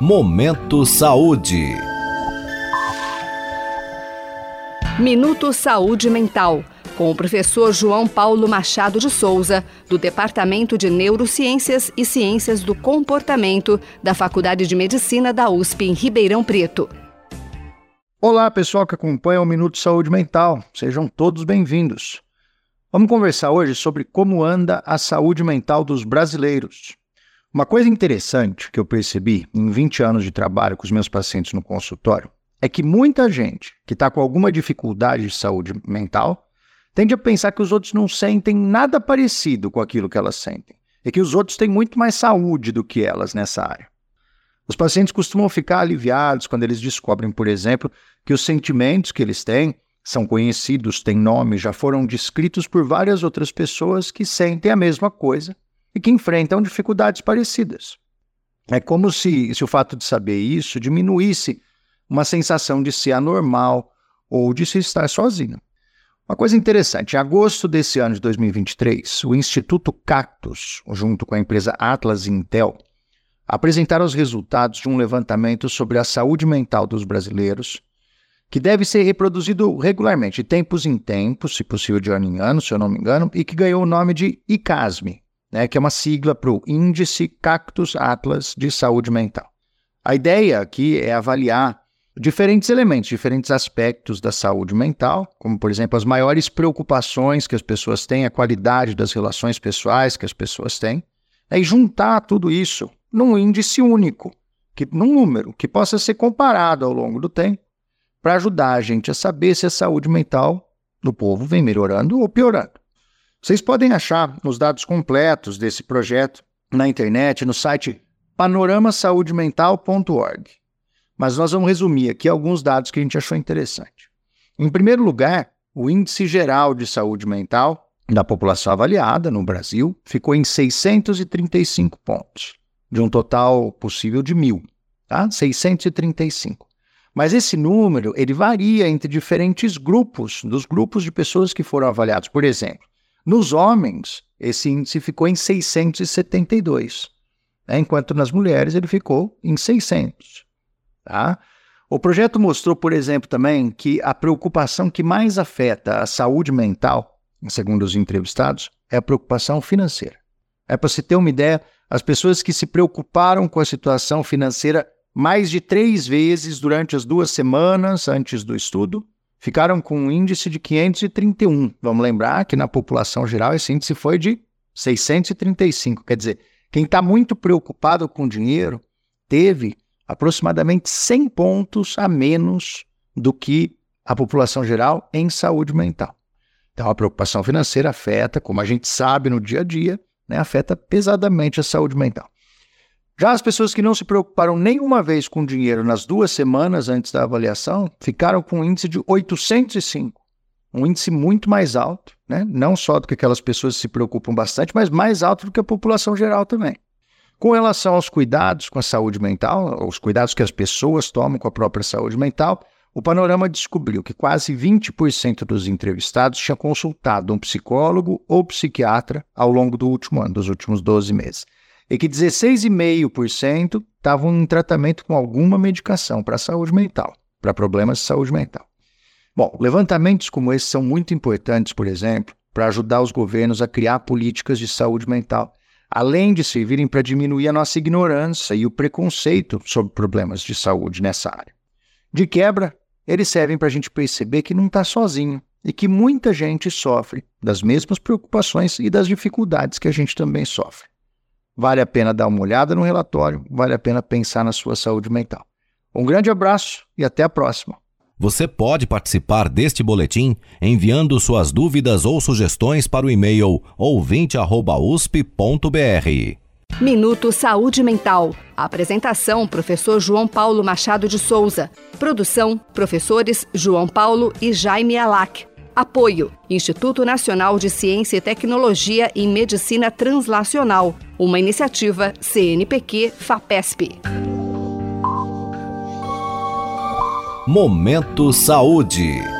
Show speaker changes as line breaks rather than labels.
Momento Saúde.
Minuto Saúde Mental, com o professor João Paulo Machado de Souza, do Departamento de Neurociências e Ciências do Comportamento da Faculdade de Medicina da USP em Ribeirão Preto.
Olá, pessoal que acompanha o Minuto Saúde Mental. Sejam todos bem-vindos. Vamos conversar hoje sobre como anda a saúde mental dos brasileiros. Uma coisa interessante que eu percebi em 20 anos de trabalho com os meus pacientes no consultório é que muita gente que está com alguma dificuldade de saúde mental tende a pensar que os outros não sentem nada parecido com aquilo que elas sentem e que os outros têm muito mais saúde do que elas nessa área. Os pacientes costumam ficar aliviados quando eles descobrem, por exemplo, que os sentimentos que eles têm são conhecidos, têm nome, já foram descritos por várias outras pessoas que sentem a mesma coisa e que enfrentam dificuldades parecidas. É como se, se o fato de saber isso diminuísse uma sensação de ser anormal ou de se estar sozinho. Uma coisa interessante, em agosto desse ano de 2023, o Instituto Cactus, junto com a empresa Atlas e Intel, apresentaram os resultados de um levantamento sobre a saúde mental dos brasileiros, que deve ser reproduzido regularmente, de tempos em tempos, se possível de ano em ano, se eu não me engano, e que ganhou o nome de ICASME, né, que é uma sigla para o Índice Cactus Atlas de Saúde Mental. A ideia aqui é avaliar diferentes elementos, diferentes aspectos da saúde mental, como, por exemplo, as maiores preocupações que as pessoas têm, a qualidade das relações pessoais que as pessoas têm, né, e juntar tudo isso num índice único, que, num número, que possa ser comparado ao longo do tempo, para ajudar a gente a saber se a saúde mental do povo vem melhorando ou piorando. Vocês podem achar os dados completos desse projeto na internet, no site panoramasaúdemental.org. Mas nós vamos resumir aqui alguns dados que a gente achou interessante. Em primeiro lugar, o índice geral de saúde mental da população avaliada no Brasil ficou em 635 pontos, de um total possível de mil, tá? 635. Mas esse número ele varia entre diferentes grupos, dos grupos de pessoas que foram avaliados. Por exemplo, nos homens, esse índice ficou em 672, né? enquanto nas mulheres ele ficou em 600. Tá? O projeto mostrou, por exemplo, também que a preocupação que mais afeta a saúde mental, segundo os entrevistados, é a preocupação financeira. É para se ter uma ideia, as pessoas que se preocuparam com a situação financeira mais de três vezes durante as duas semanas antes do estudo ficaram com um índice de 531. Vamos lembrar que na população geral esse índice foi de 635. Quer dizer, quem está muito preocupado com dinheiro teve aproximadamente 100 pontos a menos do que a população geral em saúde mental. Então, a preocupação financeira afeta, como a gente sabe no dia a dia, né, afeta pesadamente a saúde mental. Já as pessoas que não se preocuparam nenhuma vez com dinheiro nas duas semanas antes da avaliação ficaram com um índice de 805, um índice muito mais alto, né? não só do que aquelas pessoas que se preocupam bastante, mas mais alto do que a população geral também. Com relação aos cuidados com a saúde mental, os cuidados que as pessoas tomam com a própria saúde mental, o panorama descobriu que quase 20% dos entrevistados tinham consultado um psicólogo ou psiquiatra ao longo do último ano, dos últimos 12 meses e que 16,5% estavam em tratamento com alguma medicação para saúde mental, para problemas de saúde mental. Bom, levantamentos como esse são muito importantes, por exemplo, para ajudar os governos a criar políticas de saúde mental, além de servirem para diminuir a nossa ignorância e o preconceito sobre problemas de saúde nessa área. De quebra, eles servem para a gente perceber que não está sozinho e que muita gente sofre das mesmas preocupações e das dificuldades que a gente também sofre. Vale a pena dar uma olhada no relatório, vale a pena pensar na sua saúde mental. Um grande abraço e até a próxima.
Você pode participar deste boletim enviando suas dúvidas ou sugestões para o e-mail ouvinte@usp.br.
Minuto Saúde Mental. Apresentação: Professor João Paulo Machado de Souza. Produção: Professores João Paulo e Jaime Alac. Apoio: Instituto Nacional de Ciência e Tecnologia em Medicina Translacional, uma iniciativa CNPq-FAPESP.
Momento Saúde.